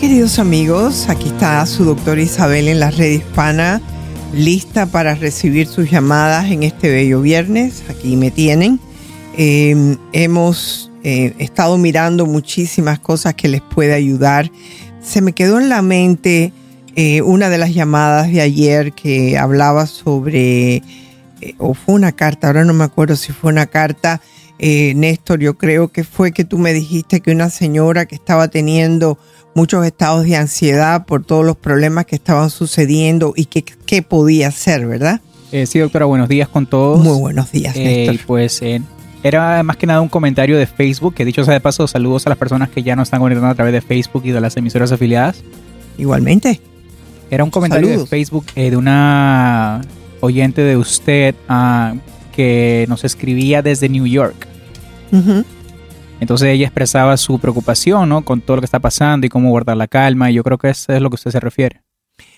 Queridos amigos, aquí está su doctora Isabel en la red hispana, lista para recibir sus llamadas en este bello viernes. Aquí me tienen. Eh, hemos eh, estado mirando muchísimas cosas que les puede ayudar. Se me quedó en la mente eh, una de las llamadas de ayer que hablaba sobre, o fue una carta, ahora no me acuerdo si fue una carta. Néstor, yo creo que fue que tú me dijiste que una señora que estaba teniendo muchos estados de ansiedad por todos los problemas que estaban sucediendo y qué podía hacer, ¿verdad? Eh, sí, doctora, buenos días con todos. Muy buenos días, eh, Néstor. Pues eh, era más que nada un comentario de Facebook, que dicho sea de paso, saludos a las personas que ya nos están conectando a través de Facebook y de las emisoras afiliadas. Igualmente. Era un comentario de Facebook de una oyente de usted ah, que nos escribía desde New York. Entonces ella expresaba su preocupación, ¿no? Con todo lo que está pasando y cómo guardar la calma. Y yo creo que eso es lo que usted se refiere.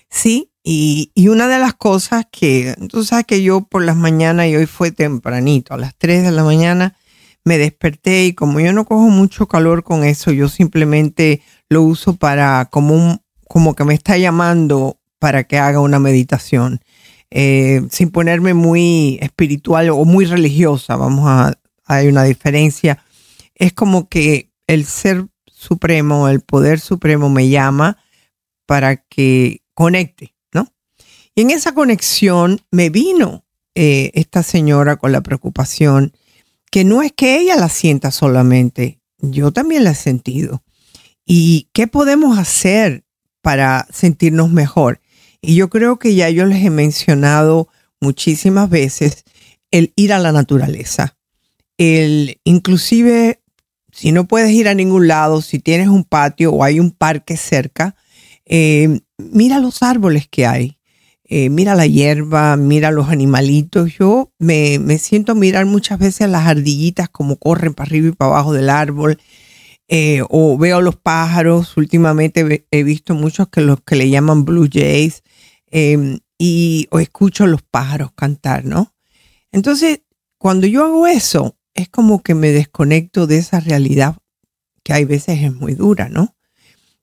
Sí, y, una de las cosas que, tú sabes que yo por las mañanas, y hoy fue tempranito, a las 3 de la mañana, me desperté y como yo no cojo mucho calor con eso, yo simplemente lo uso para como un, como que me está llamando para que haga una meditación, eh, sin ponerme muy espiritual o muy religiosa, vamos a, hay una diferencia es como que el ser supremo, el poder supremo me llama para que conecte, ¿no? Y en esa conexión me vino eh, esta señora con la preocupación que no es que ella la sienta solamente, yo también la he sentido. ¿Y qué podemos hacer para sentirnos mejor? Y yo creo que ya yo les he mencionado muchísimas veces el ir a la naturaleza, inclusive si no puedes ir a ningún lado, si tienes un patio o hay un parque cerca, eh, mira los árboles que hay. Eh, mira la hierba, mira los animalitos. Yo me, siento a mirar muchas veces las ardillitas como corren para arriba y para abajo del árbol. Eh, o veo los pájaros. Últimamente he visto muchos que los que le llaman blue jays. Em, y o escucho los pájaros cantar, ¿no? Entonces, cuando yo hago eso, es como que me desconecto de esa realidad que hay veces es muy dura, ¿no?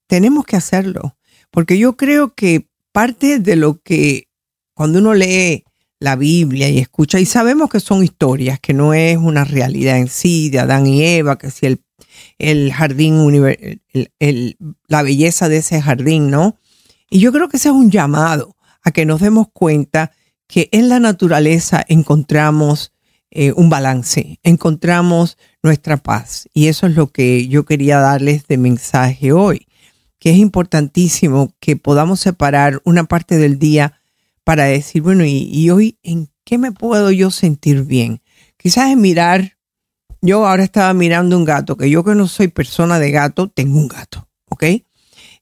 Tenemos que hacerlo, porque yo creo que parte de lo que cuando uno lee la Biblia y escucha, y sabemos que son historias, que no es una realidad en sí de Adán y Eva, que si el, el jardín, el, la belleza de ese jardín, ¿no? Y yo creo que ese es un llamado a que nos demos cuenta que en la naturaleza encontramos eh, un balance, encontramos nuestra paz. Y eso es lo que yo quería darles de mensaje hoy, que es importantísimo que podamos separar una parte del día para decir, bueno, y, hoy en qué me puedo yo sentir bien. Quizás mirar, yo ahora estaba mirando un gato, que yo que no soy persona de gato, tengo un gato, ¿ok?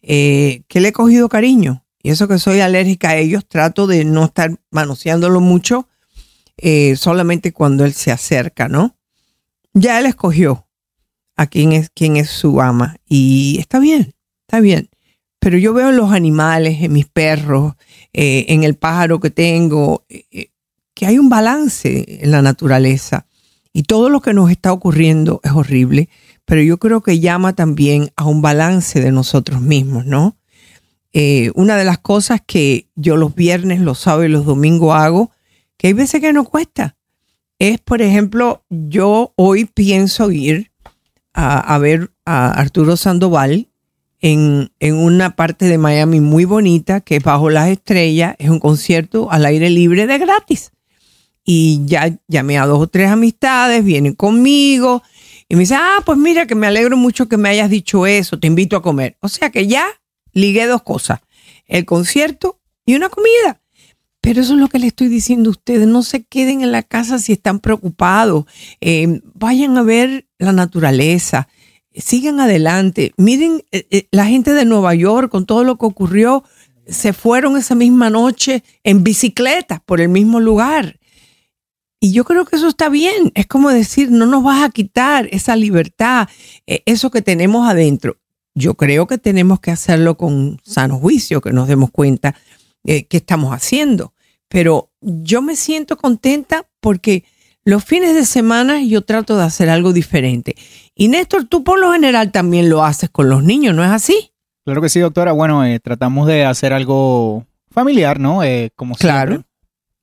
Eh, que le he cogido cariño. Y eso que soy alérgica a ellos, trato de no estar manoseándolo mucho eh, solamente cuando él se acerca, ¿no? Ya él escogió a quién es, quién es su ama y está bien, está bien. Pero yo veo en los animales, en mis perros, eh, en el pájaro que tengo, eh, que hay un balance en la naturaleza. Y todo lo que nos está ocurriendo es horrible, pero yo creo que llama también a un balance de nosotros mismos, ¿no? una de las cosas que yo los viernes, los sábados y los domingos hago que hay veces que no cuesta. Es, por ejemplo, yo hoy pienso ir a, ver a Arturo Sandoval en, en, una parte de Miami muy bonita, que es bajo las estrellas, es un concierto al aire libre de gratis. Y ya llamé a dos o tres amistades, vienen conmigo y me dice, ah, pues mira que me alegro mucho que me hayas dicho eso, te invito a comer. O sea que ya ligué dos cosas, el concierto y una comida. Pero eso es lo que le estoy diciendo a ustedes, no se queden en la casa si están preocupados, eh, vayan a ver la naturaleza, sigan adelante. Miren, eh, eh, la gente de Nueva York con todo lo que ocurrió, se fueron esa misma noche en bicicleta por el mismo lugar. Y yo creo que eso está bien. Es como decir, no nos vas a quitar esa libertad, eso que tenemos adentro. Yo creo que tenemos que hacerlo con sano juicio, que nos demos cuenta eh, que estamos haciendo. Pero yo me siento contenta porque los fines de semana yo trato de hacer algo diferente. Y Néstor, tú por lo general también lo haces con los niños, ¿no es así? Claro que sí, doctora. Bueno, eh, tratamos de hacer algo familiar, ¿no? como claro.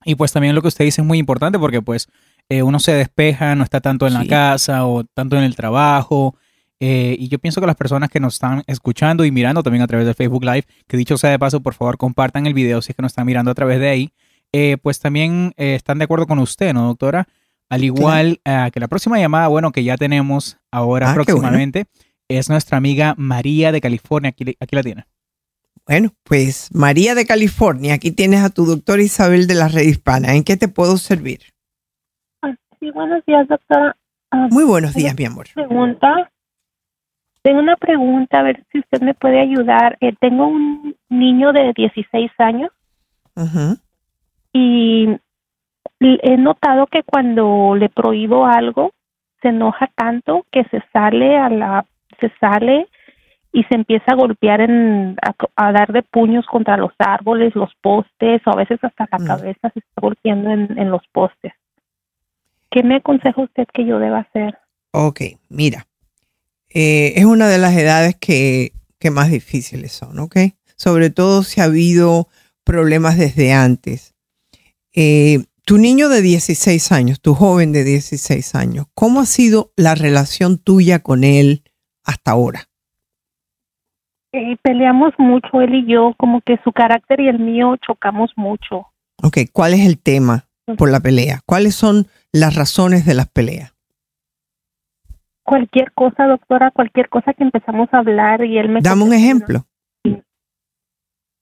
Y pues también lo que usted dice es muy importante porque pues eh, uno se despeja, no está tanto en la casa o tanto en el trabajo. Eh, y yo pienso que las personas que nos están escuchando y mirando también a través de Facebook Live, que dicho sea de paso, por favor compartan el video si es que nos están mirando a través de ahí, eh, pues también están de acuerdo con usted, ¿no, doctora? Al igual que la próxima llamada, bueno, que ya tenemos ahora ah, próximamente, es nuestra amiga María de California. Aquí, aquí la tiene. Bueno, pues María de California, aquí tienes a tu doctora Isabel de la Red Hispana. ¿En qué te puedo servir? Ah, sí, buenos días, doctora. Ah, Muy buenos días, mi amor. Pregunta. Tengo una pregunta, a ver si usted me puede ayudar. Eh, tengo un niño de 16 años y he notado que cuando le prohíbo algo, se enoja tanto que se sale a la se sale y se empieza a golpear en, a, dar de puños contra los árboles, los postes, o a veces hasta la mm. cabeza se está golpeando en, los postes. ¿Qué me aconseja usted que yo deba hacer? Ok, mira, eh, es una de las edades que, que más difíciles son, ¿ok? Sobre todo si ha habido problemas desde antes. Eh, tu niño de 16 años, tu joven de 16 años, ¿cómo ha sido la relación tuya con él hasta ahora? Eh, peleamos mucho él y yo, como que su carácter y el mío chocamos mucho. Ok, ¿cuál es el tema por la pelea? ¿Cuáles son las razones de las peleas? Cualquier cosa, doctora, cualquier cosa que empezamos a hablar y él me... Dame un ejemplo.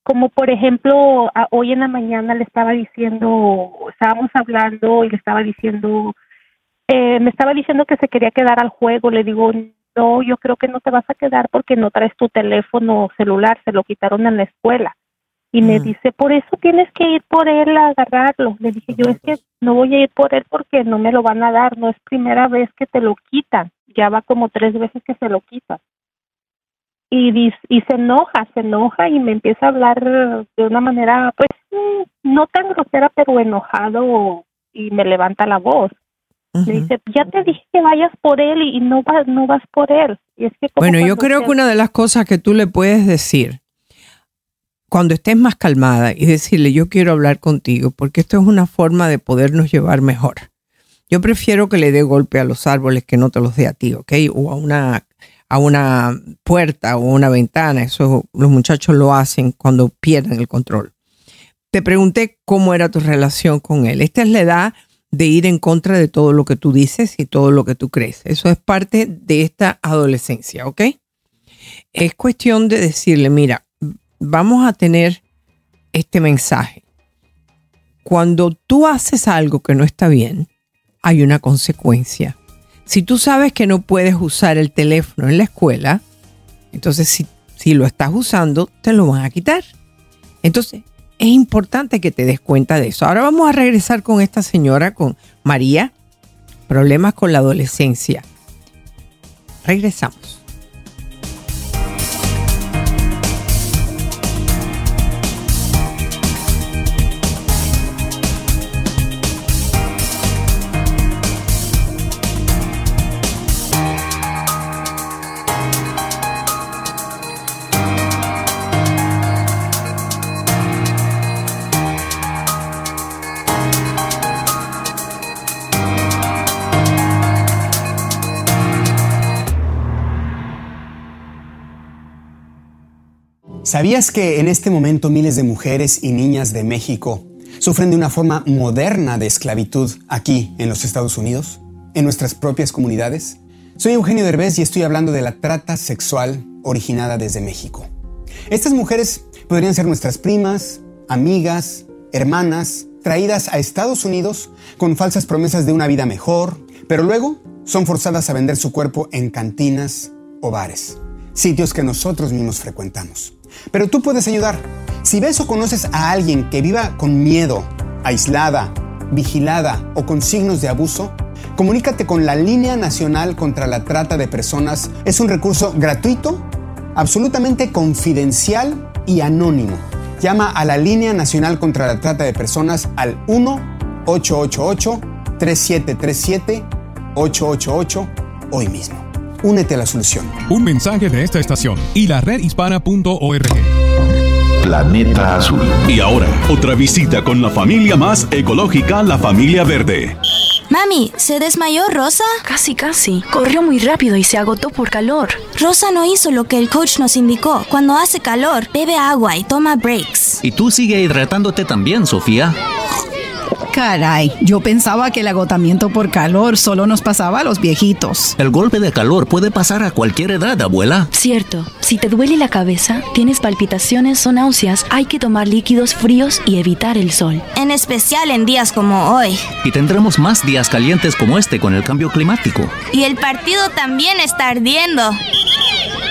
Como por ejemplo, hoy en la mañana le estaba diciendo, estábamos hablando y le estaba diciendo, eh, me estaba diciendo que se quería quedar al juego, le digo, no, yo creo que no te vas a quedar porque no traes tu teléfono celular, se lo quitaron en la escuela. Y me mm. dice, por eso tienes que ir por él a agarrarlo. Le dije, yo es que no voy a ir por él porque no me lo van a dar, no es primera vez que te lo quitan, ya va como tres veces que se lo quitan. Y, y se enoja, se enoja y me empieza a hablar de una manera, pues, mm, no tan grosera, pero enojado y me levanta la voz. Me dice, ya te dije que vayas por él y no vas, no vas por él. Y es que bueno, yo creo que una de las cosas que tú le puedes decir cuando estés más calmada y decirle, yo quiero hablar contigo, porque esto es una forma de podernos llevar mejor. Yo prefiero que le dé golpe a los árboles que no te los dé a ti, ¿ok? O a una, a una puerta o una ventana. Eso los muchachos lo hacen cuando pierden el control. Te pregunté cómo era tu relación con él. Esta es la edad de ir en contra de todo lo que tú dices y todo lo que tú crees. Eso es parte de esta adolescencia, ¿ok? Es cuestión de decirle, mira, vamos a tener este mensaje. Cuando tú haces algo que no está bien, hay una consecuencia. Si tú sabes que no puedes usar el teléfono en la escuela, entonces si, si lo estás usando, te lo van a quitar. Entonces, es importante que te des cuenta de eso. Ahora vamos a regresar con esta señora, con María, problemas con la adolescencia. Regresamos. ¿Sabías que en este momento miles de mujeres y niñas de México sufren de una forma moderna de esclavitud aquí en los Estados Unidos, en nuestras propias comunidades? Soy Eugenio Derbez y estoy hablando de la trata sexual originada desde México. Estas mujeres podrían ser nuestras primas, amigas, hermanas, traídas a Estados Unidos con falsas promesas de una vida mejor, pero luego son forzadas a vender su cuerpo en cantinas o bares, sitios que nosotros mismos frecuentamos. Pero tú puedes ayudar. Si ves o conoces a alguien que viva con miedo, aislada, vigilada o con signos de abuso, comunícate con la Línea Nacional contra la Trata de Personas. Es un recurso gratuito, absolutamente confidencial y anónimo. Llama a la Línea Nacional contra la Trata de Personas al 1-888-3737-888 hoy mismo. Únete a la solución. Un mensaje de esta estación y la redhispana.org. Planeta Azul. Y ahora, otra visita con la familia más ecológica, la familia verde. Mami, ¿se desmayó Rosa? Casi, casi. Corrió muy rápido y se agotó por calor. Rosa no hizo lo que el coach nos indicó. Cuando hace calor, bebe agua y toma breaks. Y tú sigue hidratándote también, Sofía. Caray, yo pensaba que el agotamiento por calor solo nos pasaba a los viejitos. El golpe de calor puede pasar a cualquier edad, abuela. Cierto, si te duele la cabeza, tienes palpitaciones o náuseas, hay que tomar líquidos fríos y evitar el sol. En especial en días como hoy. Y tendremos más días calientes como este con el cambio climático. Y el partido también está ardiendo.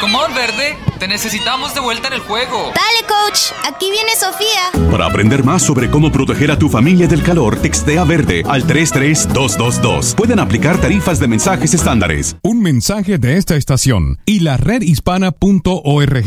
Comón verde, te necesitamos de vuelta en el juego. Dale, coach. Aquí viene Sofía. Para aprender más sobre cómo proteger a tu familia del calor, textea verde al 33222. Pueden aplicar tarifas de mensajes estándares. Un mensaje de esta estación y la redhispana.org.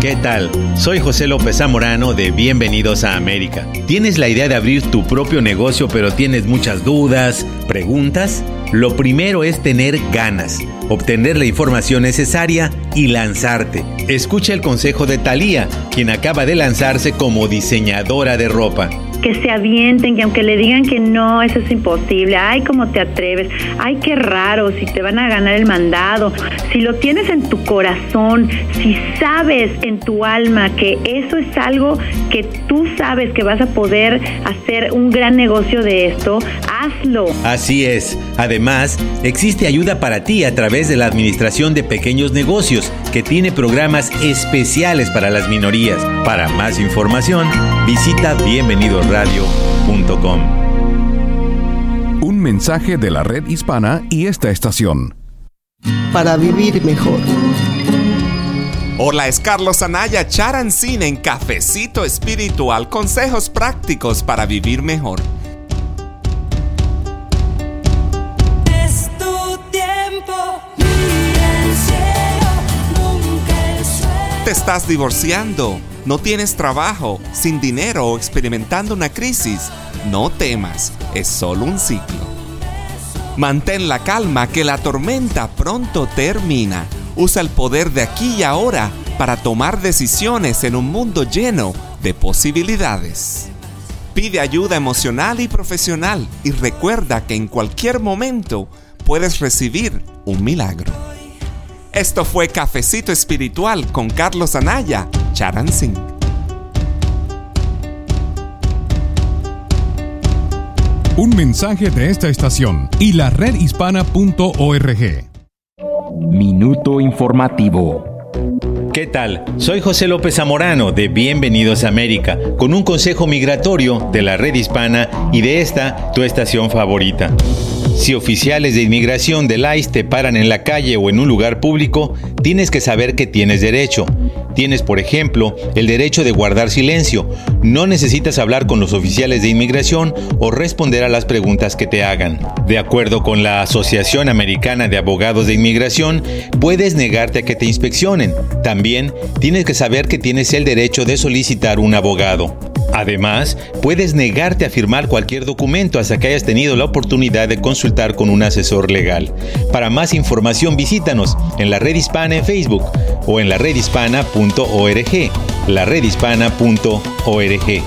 ¿Qué tal? Soy José López Zamorano de Bienvenidos a América. ¿Tienes la idea de abrir tu propio negocio pero tienes muchas dudas, preguntas? Lo primero es tener ganas, obtener la información necesaria y lanzarte. Escucha el consejo de Thalía, quien acaba de lanzarse como diseñadora de ropa que se avienten, que aunque le digan que no, eso es imposible, ay, cómo te atreves, ay, qué raro, si te van a ganar el mandado, si lo tienes en tu corazón, si sabes en tu alma que eso es algo que tú sabes que vas a poder hacer un gran negocio de esto, hazlo. Así es. Además, existe ayuda para ti a través de la Administración de Pequeños Negocios, que tiene programas especiales para las minorías. Para más información, visita Bienvenido radio.com. Un mensaje de la red hispana y esta estación. Para vivir mejor. Hola, es Carlos Anaya Charancín en Cafecito Espiritual, consejos prácticos para vivir mejor. Estás divorciando no tienes trabajo, sin dinero o experimentando una crisis, no temas, es solo un ciclo. Mantén la calma que la tormenta pronto termina. Usa el poder de aquí y ahora para tomar decisiones en un mundo lleno de posibilidades. Pide ayuda emocional y profesional y recuerda que en cualquier momento puedes recibir un milagro. Esto fue Cafecito Espiritual con Carlos Anaya, Charan Un mensaje de esta estación y la redhispana.org. Minuto informativo. ¿Qué tal? Soy José López Zamorano de Bienvenidos a América, con un consejo migratorio de la red hispana y de esta, tu estación favorita. Si oficiales de inmigración del ICE te paran en la calle o en un lugar público, tienes que saber que tienes derecho. Tienes, por ejemplo, el derecho de guardar silencio. No necesitas hablar con los oficiales de inmigración o responder a las preguntas que te hagan. De acuerdo con la Asociación Americana de Abogados de Inmigración, puedes negarte a que te inspeccionen. También tienes que saber que tienes el derecho de solicitar un abogado. Además, puedes negarte a firmar cualquier documento hasta que hayas tenido la oportunidad de consultar con un asesor legal. Para más información visítanos en la red hispana en Facebook o en la redhispana.org. La redhispana.org.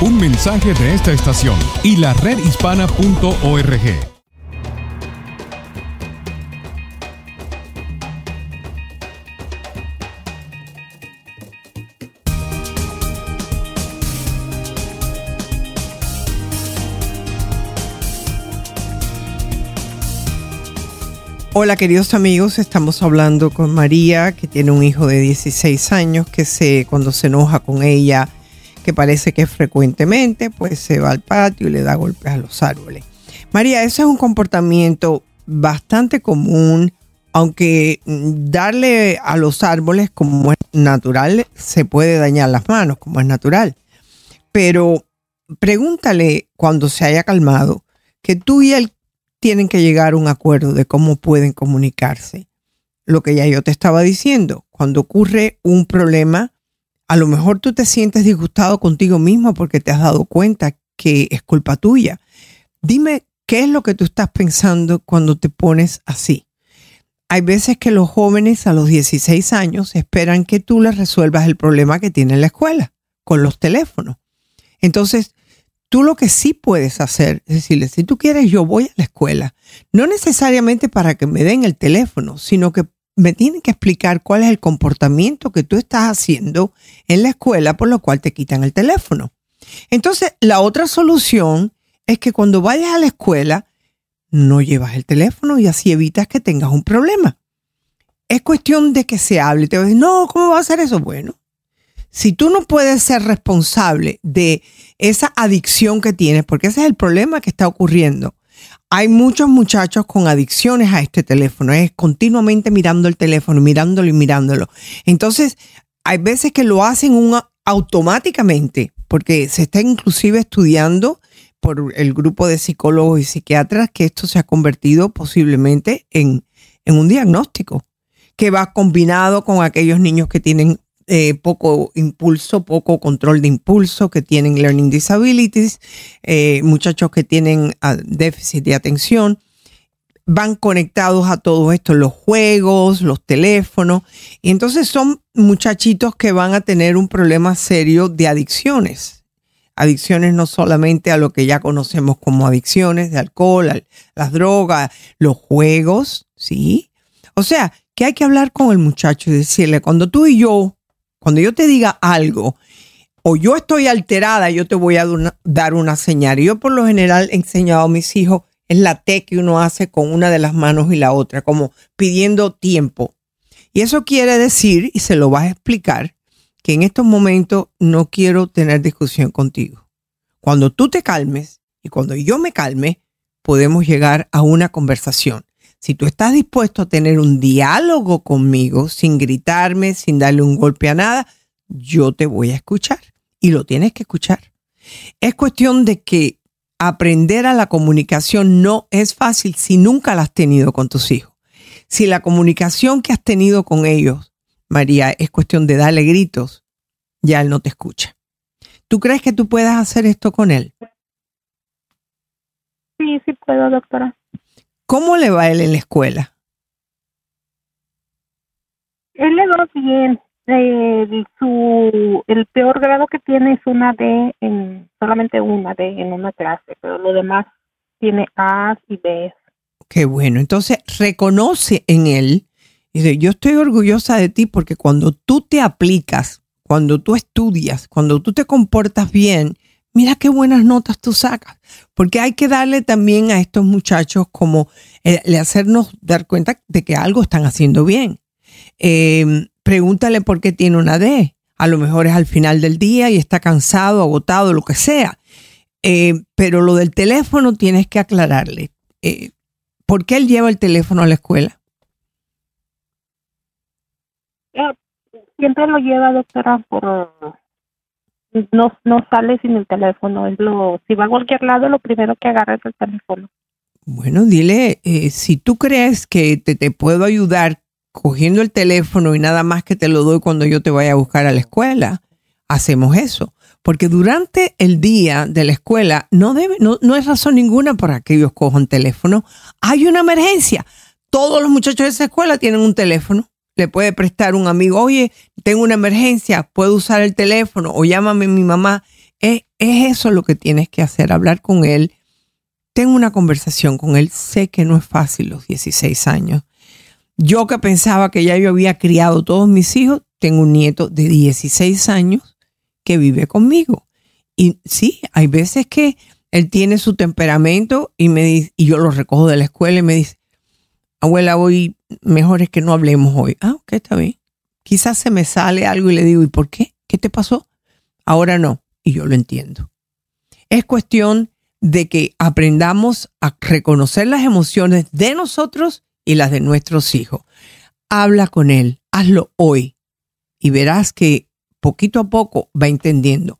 Un mensaje de esta estación y la redhispana.org. Hola queridos amigos, estamos hablando con María que tiene un hijo de 16 años que se cuando se enoja con ella, que parece que frecuentemente, pues se va al patio y le da golpes a los árboles. María, ese es un comportamiento bastante común, aunque darle a los árboles como es natural, se puede dañar las manos, como es natural. Pero pregúntale cuando se haya calmado que tú y él tienen que llegar a un acuerdo de cómo pueden comunicarse. Lo que ya yo te estaba diciendo, cuando ocurre un problema, a lo mejor tú te sientes disgustado contigo mismo porque te has dado cuenta que es culpa tuya. Dime qué es lo que tú estás pensando cuando te pones así. Hay veces que los jóvenes a los 16 años esperan que tú les resuelvas el problema que tiene en la escuela con los teléfonos. Entonces, Tú lo que sí puedes hacer es decirle, si tú quieres, yo voy a la escuela. No necesariamente para que me den el teléfono, sino que me tienen que explicar cuál es el comportamiento que tú estás haciendo en la escuela por lo cual te quitan el teléfono. Entonces, la otra solución es que cuando vayas a la escuela, no llevas el teléfono y así evitas que tengas un problema. Es cuestión de que se hable. Te vas a decir, no, ¿cómo va a hacer eso? Bueno, si tú no puedes ser responsable de esa adicción que tienes, porque ese es el problema que está ocurriendo. Hay muchos muchachos con adicciones a este teléfono, es continuamente mirando el teléfono, mirándolo y mirándolo. Entonces, hay veces que lo hacen automáticamente, porque se está inclusive estudiando por el grupo de psicólogos y psiquiatras que esto se ha convertido posiblemente en, en un diagnóstico que va combinado con aquellos niños que tienen eh, poco impulso, poco control de impulso, que tienen learning disabilities, eh, muchachos que tienen ah, déficit de atención, van conectados a todo esto, los juegos, los teléfonos, y entonces son muchachitos que van a tener un problema serio de adicciones. Adicciones no solamente a lo que ya conocemos como adicciones de alcohol, las drogas, los juegos, ¿sí? O sea, que hay que hablar con el muchacho y decirle, cuando tú y yo cuando yo te diga algo o yo estoy alterada, yo te voy a dar una señal. Yo por lo general he enseñado a mis hijos, es la T que uno hace con una de las manos y la otra, como pidiendo tiempo. Y eso quiere decir, y se lo vas a explicar, que en estos momentos no quiero tener discusión contigo. Cuando tú te calmes y cuando yo me calme, podemos llegar a una conversación. Si tú estás dispuesto a tener un diálogo conmigo sin gritarme, sin darle un golpe a nada, yo te voy a escuchar y lo tienes que escuchar. Es cuestión de que aprender a la comunicación no es fácil si nunca la has tenido con tus hijos. Si la comunicación que has tenido con ellos, María, es cuestión de darle gritos, ya él no te escucha. ¿Tú crees que tú puedas hacer esto con él? Sí, sí puedo, doctora. ¿Cómo le va él en la escuela? Él le va bien. El, su, el peor grado que tiene es una D, en, solamente una D en una clase, pero lo demás tiene A y B. Qué bueno. Entonces, reconoce en él. Dice, yo estoy orgullosa de ti porque cuando tú te aplicas, cuando tú estudias, cuando tú te comportas bien, mira qué buenas notas tú sacas. Porque hay que darle también a estos muchachos como eh, hacernos dar cuenta de que algo están haciendo bien. Em, pregúntale por qué tiene una D. A lo mejor es al final del día y está cansado, agotado, lo que sea. Em, pero lo del teléfono tienes que aclararle. Eh, ¿Por qué él lleva el teléfono a la escuela? Eh, siempre lo lleva, doctora, por no, no sale sin el teléfono. Es lo, si va a cualquier lado, lo primero que agarra es el teléfono. Bueno, dile, eh, si tú crees que te, te puedo ayudar cogiendo el teléfono y nada más que te lo doy cuando yo te vaya a buscar a la escuela, hacemos eso. Porque durante el día de la escuela no, debe, no, no es razón ninguna para que ellos cojan teléfono. Hay una emergencia. Todos los muchachos de esa escuela tienen un teléfono le puede prestar un amigo, oye, tengo una emergencia, puedo usar el teléfono o llámame mi mamá. Es, es eso lo que tienes que hacer, hablar con él. Tengo una conversación con él. Sé que no es fácil los 16 años. Yo que pensaba que ya yo había criado todos mis hijos, tengo un nieto de 16 años que vive conmigo. Y sí, hay veces que él tiene su temperamento y, me y yo lo recojo de la escuela y me dice, abuela, hoy mejor es que no hablemos hoy. Ah, ok, está bien. Quizás se me sale algo y le digo, ¿y por qué? ¿Qué te pasó? Ahora no, y yo lo entiendo. Es cuestión de que aprendamos a reconocer las emociones de nosotros y las de nuestros hijos. Habla con él, hazlo hoy y verás que poquito a poco va entendiendo.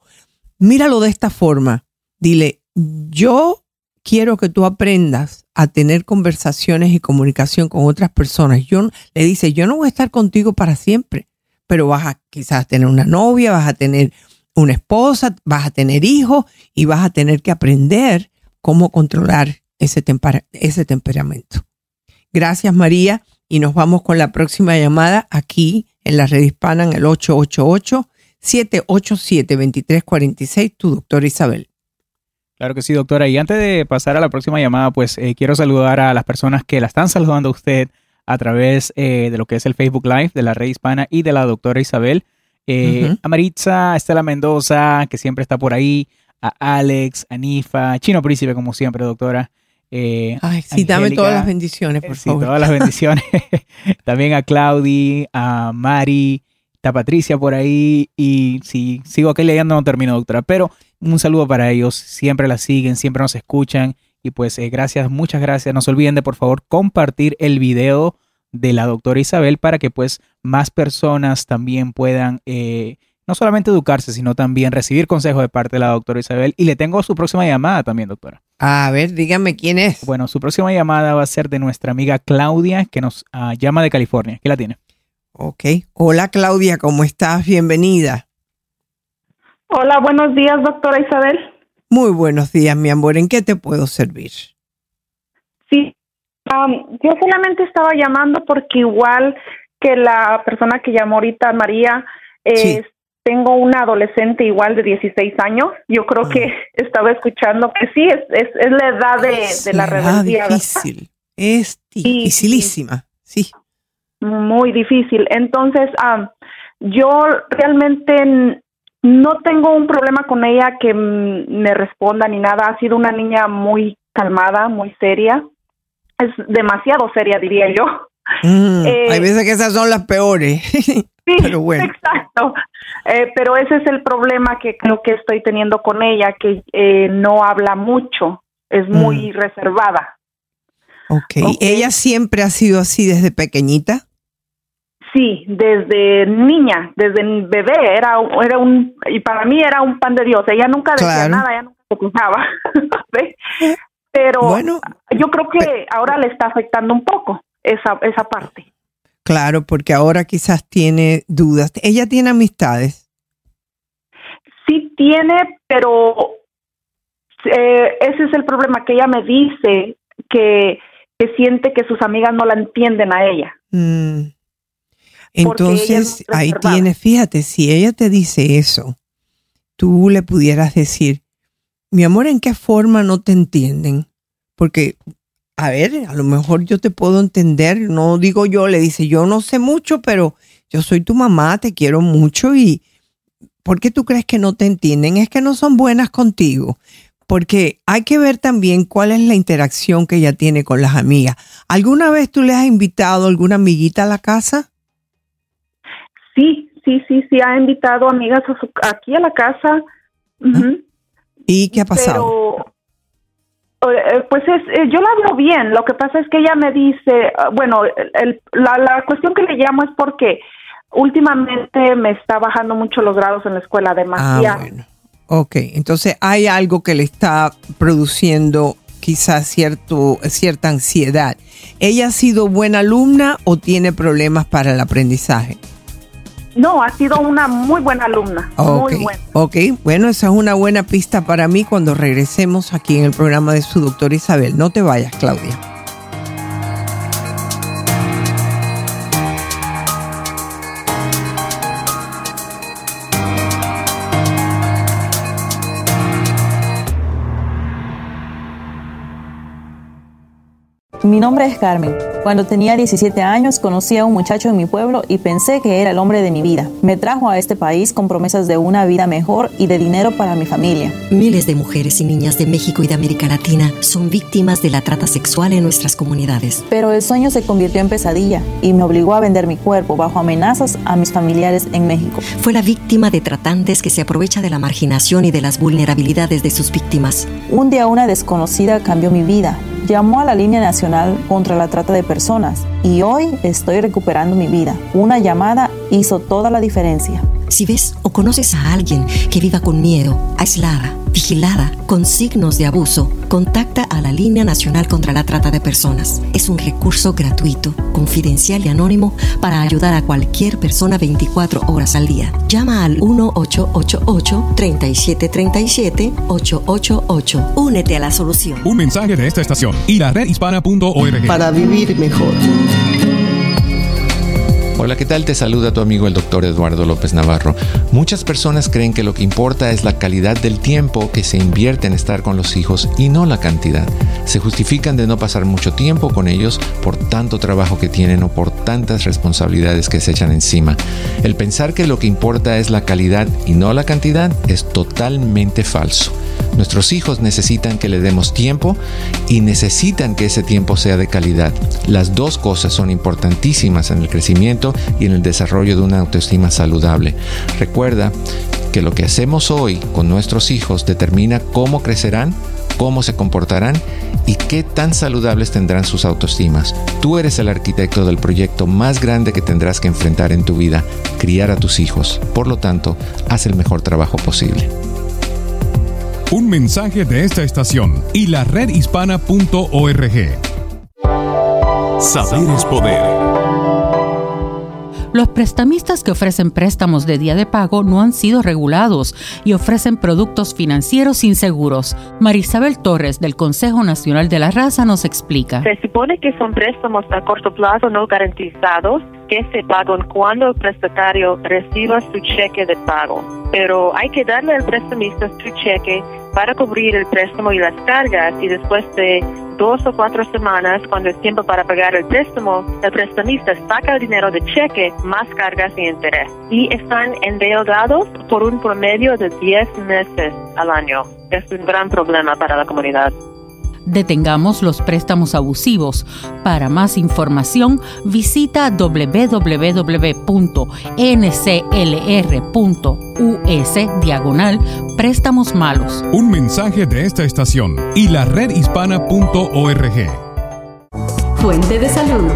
Míralo de esta forma. Dile, yo quiero que tú aprendas a tener conversaciones y comunicación con otras personas. Yo le dice, yo no voy a estar contigo para siempre, pero vas a quizás tener una novia, vas a tener una esposa, vas a tener hijos y vas a tener que aprender cómo controlar ese, ese temperamento. Gracias María y nos vamos con la próxima llamada aquí en la red hispana en el 888-787-2346, tu doctora Isabel. Claro que sí, doctora. Y antes de pasar a la próxima llamada, pues eh, quiero saludar a las personas que la están saludando a usted a través eh, de lo que es el Facebook Live de la red hispana y de la doctora Isabel. Eh, A Maritza, a Estela Mendoza, que siempre está por ahí, a Alex, a Nifa, Chino Príncipe, como siempre, doctora. Eh, Ay, sí, dame todas las bendiciones, por sí, todas las bendiciones. También a Claudi, a Mari, está Patricia por ahí. Y si sigo aquí leyendo, no termino, doctora. Pero un saludo para ellos. Siempre la siguen, siempre nos escuchan. Y pues eh, gracias, muchas gracias. No se olviden de por favor compartir el video de la doctora Isabel para que pues más personas también puedan eh, no solamente educarse, sino también recibir consejos de parte de la doctora Isabel. Y le tengo su próxima llamada también, doctora. A ver, dígame quién es. Bueno, su próxima llamada va a ser de nuestra amiga Claudia, que nos ah, llama de California. ¿Qué la tiene? Ok. Hola Claudia, ¿cómo estás? Bienvenida. Hola, buenos días, doctora Isabel. Muy buenos días, mi amor. ¿En qué te puedo servir? Sí, yo solamente estaba llamando porque igual que la persona que llamó ahorita, María, eh, tengo una adolescente igual de 16 años. Yo creo que ah. estaba escuchando que sí, es, es, es la edad de, la rebeldía. Es difícil, es dificilísima, sí. Muy difícil. Entonces, yo realmente no tengo un problema con ella que me responda ni nada. Ha sido una niña muy calmada, muy seria. Es demasiado seria, diría yo. Mm, hay eh, veces que esas son las peores. sí, pero bueno. exacto. Eh, pero ese es el problema que creo que estoy teniendo con ella, que eh, no habla mucho, es muy mm. reservada. Okay. ok. ¿Ella siempre ha sido así desde pequeñita? Sí, desde niña, desde bebé, era, era un, y para mí era un pan de Dios. Ella nunca decía nada, ella nunca se quejaba. Pero bueno, yo creo que ahora le está afectando un poco esa, esa parte. Claro, porque ahora quizás tiene dudas. ¿Ella tiene amistades? Sí tiene, pero eh, ese es el problema que ella me dice, que, que, siente que sus amigas no la entienden a ella. Mm. Entonces, ahí tiene, fíjate, si ella te dice eso, tú le pudieras decir, mi amor, ¿en qué forma no te entienden? Porque, a ver, a lo mejor yo te puedo entender, no digo yo, le dice, yo no sé mucho, pero yo soy tu mamá, te quiero mucho y ¿por qué tú crees que no te entienden? Es que no son buenas contigo. Porque hay que ver también cuál es la interacción que ella tiene con las amigas. ¿Alguna vez tú le has invitado a alguna amiguita a la casa? Sí, sí, sí, sí, ha invitado amigas aquí a la casa. ¿Y qué ha pasado? Pero, eh, pues es, eh, yo la veo bien. Lo que pasa es que ella me dice, ah, bueno, la, la cuestión que le llamo es porque últimamente me está bajando mucho los grados en la escuela, demasiado. Ah, bueno. Ok, entonces hay algo que le está produciendo quizás cierto, cierta ansiedad. ¿Ella ha sido buena alumna o tiene problemas para el aprendizaje? No, ha sido una muy buena alumna. Muy buena. Ok, bueno, esa es una buena pista para mí cuando regresemos aquí en el programa de su doctor Isabel. No te vayas, Claudia. Mi nombre es Carmen. Cuando tenía 17 años conocí a un muchacho en mi pueblo y pensé que era el hombre de mi vida. Me trajo a este país con promesas de una vida mejor y de dinero para mi familia. Miles de mujeres y niñas de México y de América Latina son víctimas de la trata sexual en nuestras comunidades. Pero el sueño se convirtió en pesadilla y me obligó a vender mi cuerpo bajo amenazas a mis familiares en México. Fue la víctima de tratantes que se aprovecha de la marginación y de las vulnerabilidades de sus víctimas. Un día una desconocida cambió mi vida llamó a la línea nacional contra la trata de personas y hoy estoy recuperando mi vida. Una llamada hizo toda la diferencia. Si ves o conoces a alguien que viva con miedo, aislada, vigilada, con signos de abuso, contacta a la Línea Nacional contra la Trata de Personas. Es un recurso gratuito, confidencial y anónimo para ayudar a cualquier persona 24 horas al día. Llama al 1-888-3737-888. Únete a la solución. Un mensaje de esta estación y la redhispana.org. Para vivir mejor. Hola, ¿qué tal? Te saluda tu amigo el doctor Eduardo López Navarro. Muchas personas creen que lo que importa es la calidad del tiempo que se invierte en estar con los hijos y no la cantidad. Se justifican de no pasar mucho tiempo con ellos por tanto trabajo que tienen o por tantas responsabilidades que se echan encima. El pensar que lo que importa es la calidad y no la cantidad es totalmente falso. Nuestros hijos necesitan que le demos tiempo y necesitan que ese tiempo sea de calidad. Las dos cosas son importantísimas en el crecimiento y en el desarrollo de una autoestima saludable. Recuerda que lo que hacemos hoy con nuestros hijos determina cómo crecerán, cómo se comportarán y qué tan saludables tendrán sus autoestimas. Tú eres el arquitecto del proyecto más grande que tendrás que enfrentar en tu vida, criar a tus hijos. Por lo tanto, haz el mejor trabajo posible. Un mensaje de esta estación y la redhispana.org. Saber es poder. Los prestamistas que ofrecen préstamos de día de pago no han sido regulados y ofrecen productos financieros inseguros. Marisabel Torres del Consejo Nacional de la Raza nos explica. Se supone que son préstamos a corto plazo no garantizados que se pagan cuando el prestatario reciba su cheque de pago. Pero hay que darle al prestamista su cheque para cubrir el préstamo y las cargas y después de dos o cuatro semanas, cuando es tiempo para pagar el préstamo, el prestamista saca el dinero de cheque más cargas y interés. Y están endeudados por un promedio de 10 meses al año. Es un gran problema para la comunidad. Detengamos los préstamos abusivos. Para más información, visita www.nclr.us diagonal préstamos malos. Un mensaje de esta estación y la redhispana.org. Fuente de salud.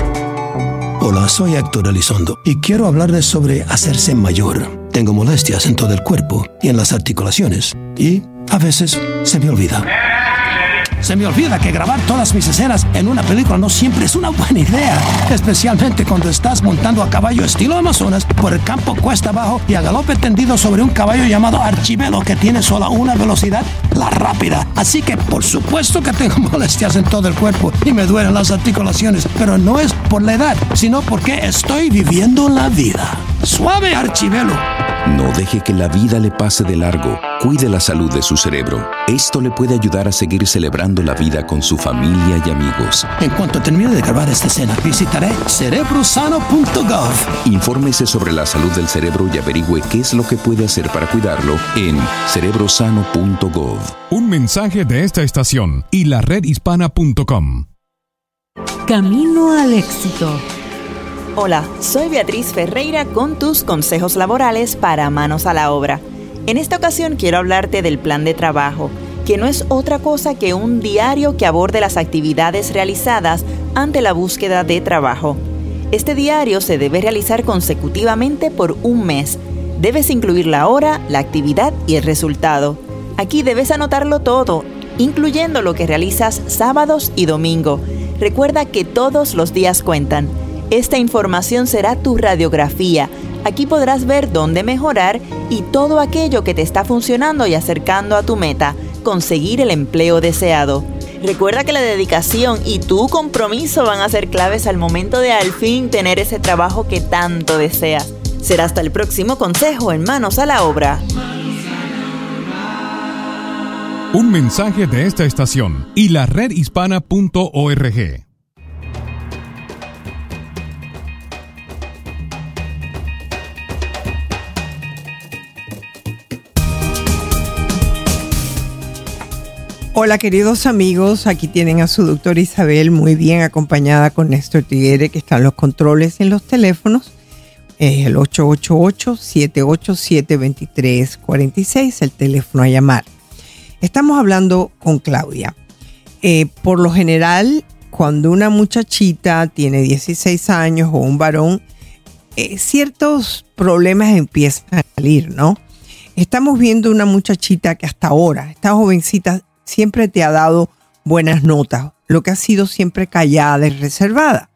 Hola, soy Héctor Elizondo y quiero hablarles sobre hacerse mayor. Tengo molestias en todo el cuerpo y en las articulaciones y a veces se me olvida. Se me olvida que grabar todas mis escenas en una película no siempre es una buena idea, especialmente cuando estás montando a caballo estilo Amazonas por el campo cuesta abajo y a galope tendido sobre un caballo llamado Archivelo que tiene solo una velocidad, la rápida. Así que por supuesto que tengo molestias en todo el cuerpo y me duelen las articulaciones, pero no es por la edad, sino porque estoy viviendo la vida. Suave Archivelo. No deje que la vida le pase de largo. Cuide la salud de su cerebro. Esto le puede ayudar a seguir celebrando la vida con su familia y amigos. En cuanto termine de grabar esta escena, visitaré cerebrosano.gov. Infórmese sobre la salud del cerebro y averigüe qué es lo que puede hacer para cuidarlo en cerebrosano.gov. Un mensaje de esta estación y la redhispana.com. Camino al éxito. Hola, soy Beatriz Ferreira con tus consejos laborales para manos a la obra. En esta ocasión quiero hablarte del plan de trabajo, que no es otra cosa que un diario que aborde las actividades realizadas ante la búsqueda de trabajo. Este diario se debe realizar consecutivamente por un mes. Debes incluir la hora, la actividad y el resultado. Aquí debes anotarlo todo, incluyendo lo que realizas sábados y domingo. Recuerda que todos los días cuentan. Esta información será tu radiografía. Aquí podrás ver dónde mejorar y todo aquello que te está funcionando y acercando a tu meta, conseguir el empleo deseado. Recuerda que la dedicación y tu compromiso van a ser claves al momento de al fin tener ese trabajo que tanto deseas. Será hasta el próximo consejo en Manos a la Obra. Un mensaje de esta estación y la redhispana.org. Hola queridos amigos, aquí tienen a su doctora Isabel muy bien acompañada con Néstor Tigre que están los controles en los teléfonos. Es el 888-787-2346, el teléfono a llamar. Estamos hablando con Claudia. Eh, por lo general, cuando una muchachita tiene 16 años o un varón, eh, ciertos problemas empiezan a salir, ¿no? Estamos viendo una muchachita que hasta ahora, esta jovencita, siempre te ha dado buenas notas, lo que ha sido siempre callada y reservada.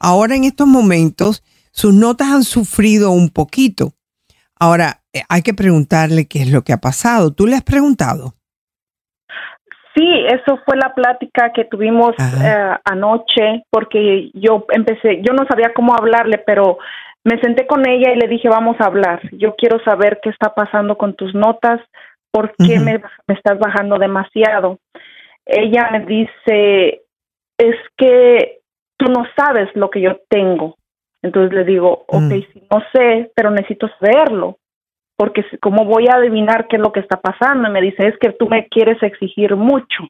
Ahora en estos momentos sus notas han sufrido un poquito. Ahora eh, hay que preguntarle qué es lo que ha pasado. ¿Tú le has preguntado? Sí, eso fue la plática que tuvimos eh, anoche porque yo empecé, yo no sabía cómo hablarle, pero me senté con ella y le dije, vamos a hablar. Yo quiero saber qué está pasando con tus notas, por qué me, estás bajando demasiado. Ella me dice, es que tú no sabes lo que yo tengo. Entonces le digo, ok, sí, no sé, pero necesito saberlo, porque ¿cómo voy a adivinar qué es lo que está pasando? Y me dice, es que tú me quieres exigir mucho.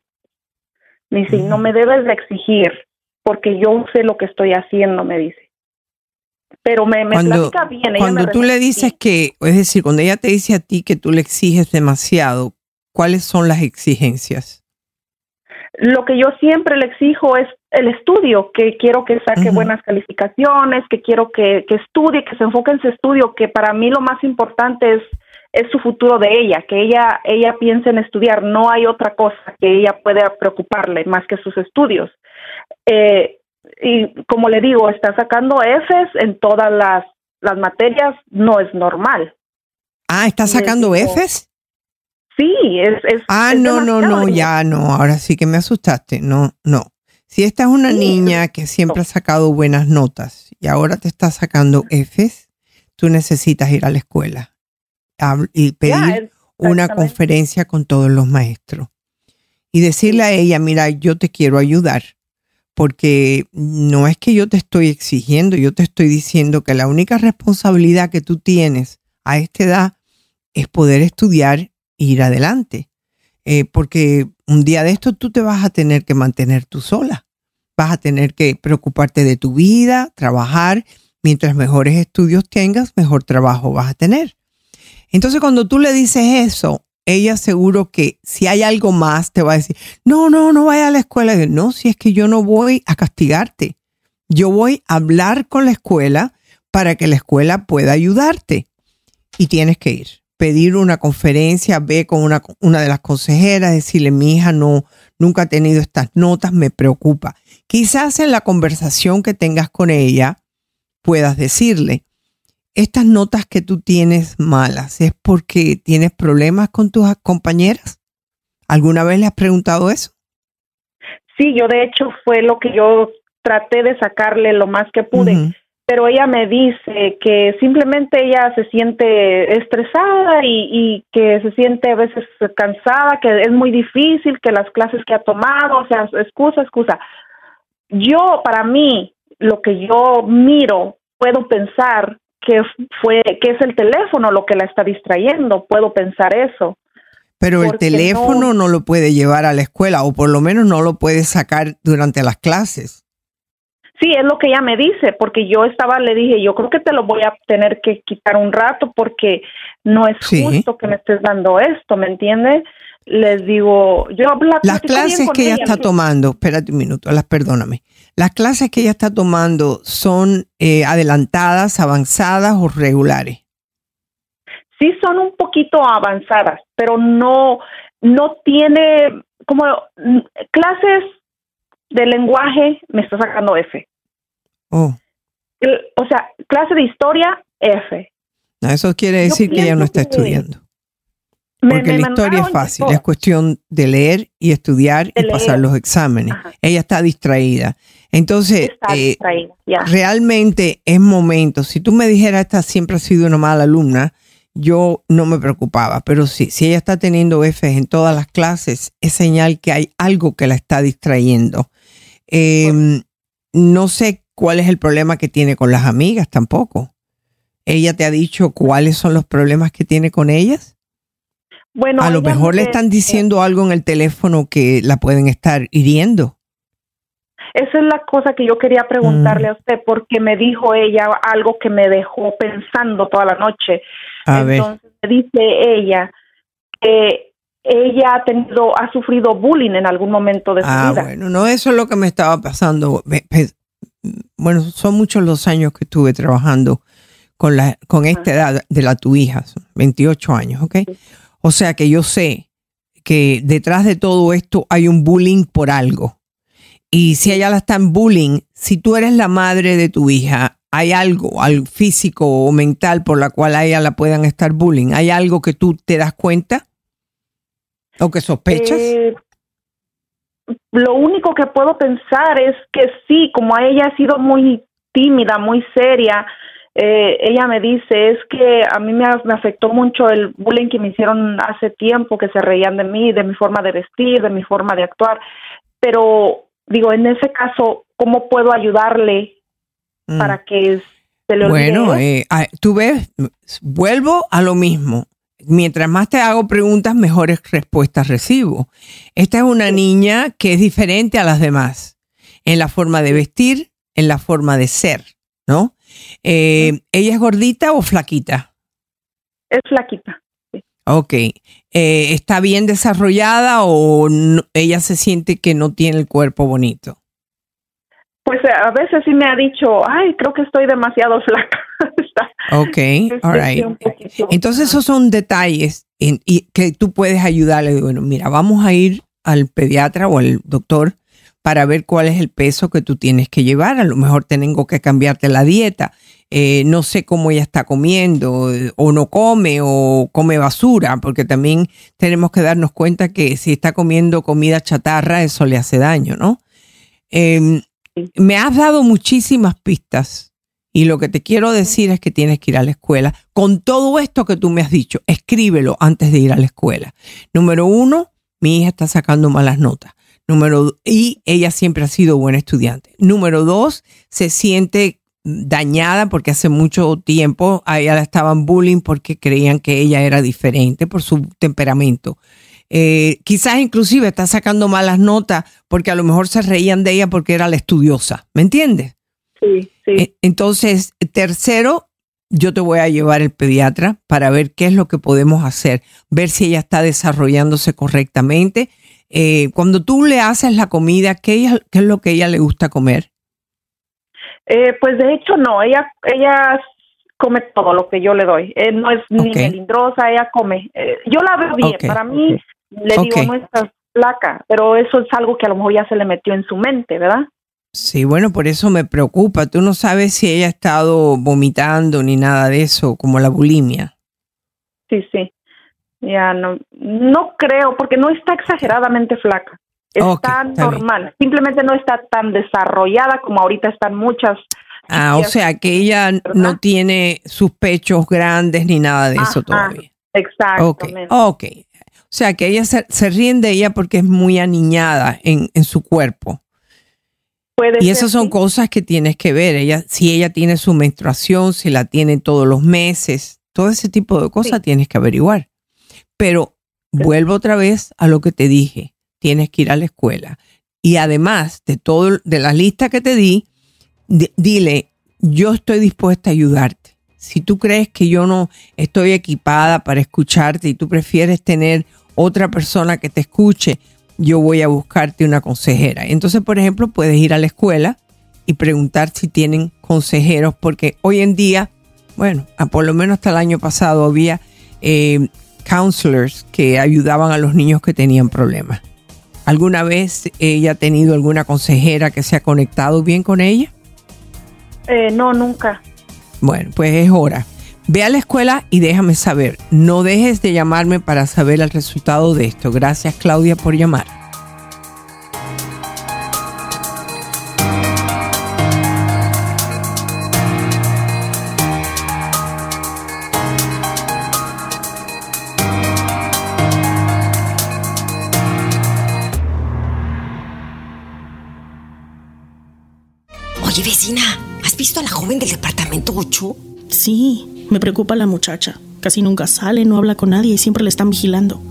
Me dice, no mm. me debes de exigir, porque yo sé lo que estoy haciendo, me dice pero me, me cuando, bien. cuando tú le dices que, es decir, cuando ella te dice a ti que tú le exiges demasiado, ¿cuáles son las exigencias? Lo que yo siempre le exijo es el estudio, que quiero que saque buenas calificaciones, que quiero que, que estudie, que se enfoque en su estudio, que para mí lo más importante es es su futuro de ella, que ella ella piense en estudiar, no hay otra cosa que ella pueda preocuparle más que sus estudios. Eh, y como le digo, está sacando Fs en todas las, las materias, no es normal. Ah, ¿está sacando Fs? Sí, es... es ah, no, no, no, ya no, ahora sí que me asustaste, no, no. Si esta es una niña que siempre ha sacado buenas notas y ahora te está sacando Fs, tú necesitas ir a la escuela y pedir una conferencia con todos los maestros y decirle a ella, mira, yo te quiero ayudar porque no es que yo te estoy exigiendo, yo te estoy diciendo que la única responsabilidad que tú tienes a esta edad es poder estudiar e ir adelante. Eh, porque un día de esto tú te vas a tener que mantener tú sola. Vas a tener que preocuparte de tu vida, trabajar. Mientras mejores estudios tengas, mejor trabajo vas a tener. Entonces cuando tú le dices eso, ella seguro que si hay algo más te va a decir, no, no, no vaya a la escuela. no, si es que yo no voy a castigarte. Yo voy a hablar con la escuela para que la escuela pueda ayudarte. Y tienes que ir, pedir una conferencia, ve con una, una de las consejeras, decirle, mi hija no, nunca ha tenido estas notas, me preocupa. Quizás en la conversación que tengas con ella puedas decirle, estas notas que tú tienes malas, ¿es porque tienes problemas con tus compañeras? ¿Alguna vez le has preguntado eso? Sí, yo de hecho fue lo que yo traté de sacarle lo más que pude, pero ella me dice que simplemente ella se siente estresada y, y, que se siente a veces cansada, que es muy difícil, que las clases que ha tomado, o sea, excusa, excusa. Yo, para mí, lo que yo miro, puedo pensar que fue que es el teléfono lo que la está distrayendo, puedo pensar eso. Pero el teléfono no, lo puede llevar a la escuela o por lo menos no lo puede sacar durante las clases. Sí, es lo que ella me dice, porque yo estaba, le dije, yo creo que te lo voy a tener que quitar un rato porque no es justo que me estés dando esto, ¿me entiendes? Les digo, yo Las clases que ella, está tomando, espérate un minuto, las perdóname. Las clases que ella está tomando son eh, adelantadas, avanzadas o regulares. Sí, son un poquito avanzadas, pero no, no tiene como mm, clases de lenguaje me está sacando F. Oh. o sea, clase de historia, F. eso quiere decir que ella no está estudiando. Porque la historia es fácil, es cuestión de leer y estudiar y pasar los exámenes. Ella está distraída. Entonces, eh, realmente es momento. Si tú me dijeras, esta siempre ha sido una mala alumna, yo no me preocupaba. Pero sí, si ella está teniendo F en todas las clases, es señal que hay algo que la está distrayendo. Em, no sé cuál es el problema que tiene con las amigas tampoco. ¿Ella te ha dicho cuáles son los problemas que tiene con ellas? Bueno, a lo mejor le están diciendo algo en el teléfono que la pueden estar hiriendo. Esa es la cosa que yo quería preguntarle Mm. a usted, porque me dijo ella algo que me dejó pensando toda la noche. A ver. Entonces me dice ella que ella ha tenido, ha sufrido bullying en algún momento de su Ah, vida. bueno, no, eso es lo que me estaba pasando. Bueno, son muchos los años que estuve trabajando con, la, con esta edad de la tu hija, son 28 años, ¿ok? O sea que yo sé que detrás de todo esto hay un bullying por algo. Y si ella la están bullying, si tú eres la madre de tu hija, hay algo, algo físico o mental por la cual a ella la puedan estar bullying. ¿Hay algo que tú te das cuenta? ¿O que sospechas? Eh, lo único que puedo pensar es que sí, como ella ha sido muy tímida, muy seria, eh, ella me dice, es que a mí me afectó mucho el bullying que me hicieron hace tiempo, que se reían de mí, de mi forma de vestir, de mi forma de actuar, pero digo, en ese caso, ¿cómo puedo ayudarle Mm. para que se le olvide? Bueno, eh, ah, tú ves, vuelvo a lo mismo. Mientras más te hago preguntas, mejores respuestas recibo. Esta es una niña que es diferente a las demás en la forma de vestir, en la forma de ser, ¿no? Eh, ¿Ella es gordita o flaquita? Es flaquita. Ok. Eh, ¿Está bien desarrollada o no- ella se siente que no tiene el cuerpo bonito? Pues eh, a veces sí me ha dicho, ay, creo que estoy demasiado flaca. Ok, all right. Entonces esos son detalles en- y que tú puedes ayudarle. Bueno, mira, vamos a ir al pediatra o al doctor para ver cuál es el peso que tú tienes que llevar. A lo mejor tengo que cambiarte la dieta. Eh, no sé cómo ella está comiendo o no come o come basura, porque también tenemos que darnos cuenta que si está comiendo comida chatarra, eso le hace daño, ¿no? Eh, me has dado muchísimas pistas y lo que te quiero decir es que tienes que ir a la escuela. Con todo esto que tú me has dicho, escríbelo antes de ir a la escuela. Número uno, mi hija está sacando malas notas. Número y ella siempre ha sido buena estudiante. Número dos, se siente dañada porque hace mucho tiempo a ella la estaban bullying porque creían que ella era diferente por su temperamento. Eh, quizás inclusive está sacando malas notas porque a lo mejor se reían de ella porque era la estudiosa. ¿Me entiendes? Sí, sí. Entonces, tercero, yo te voy a llevar al pediatra para ver qué es lo que podemos hacer, ver si ella está desarrollándose correctamente. Eh, cuando tú le haces la comida, ¿qué, ella- qué es lo que a ella le gusta comer? Eh, pues de hecho no, ella ella come todo lo que yo le doy. Eh, no es ni melindrosa, ella come. Eh, yo la veo bien, para mí le digo no estás flaca, pero eso es algo que a lo mejor ya se le metió en su mente, ¿verdad? Sí, bueno, por eso me preocupa. Tú no sabes si ella ha estado vomitando ni nada de eso, como la bulimia. Sí, sí. Ya no no creo porque no está exageradamente flaca. Está Ok, bien. normal, simplemente no está tan desarrollada como ahorita están muchas. Ah, o sea que ella no tiene sus pechos grandes ni nada de eso todavía. Ok, Exactamente. ok. O sea que ella se, se ríen de ella porque es muy aniñada en, en su cuerpo. Puede Y esas son sí. cosas que tienes que ver. Ella, si ella tiene su menstruación, si la tiene todos los meses, todo ese tipo de cosas tienes que averiguar. Pero vuelvo otra vez a lo que te dije. Tienes que ir a la escuela. Y además de todo, de la lista que te di, di- dile, yo estoy dispuesta a ayudarte. Si tú crees que yo no estoy equipada para escucharte y tú prefieres tener otra persona que te escuche, yo voy a buscarte una consejera. Entonces, por ejemplo, puedes ir a la escuela y preguntar si tienen consejeros, porque hoy en día, bueno, a por lo menos hasta el año pasado había eh, counselors que ayudaban a los niños que tenían problemas. ¿Alguna vez ella ha tenido alguna consejera que se ha conectado bien con ella? Eh, no, nunca. Bueno, pues es hora. Ve a la escuela y déjame saber. No dejes de llamarme para saber el resultado de esto. Gracias Claudia por llamar. Oye, vecina, ¿has visto a la joven del departamento 8? Sí, me preocupa la muchacha. Casi nunca sale, no habla con nadie y siempre le están vigilando.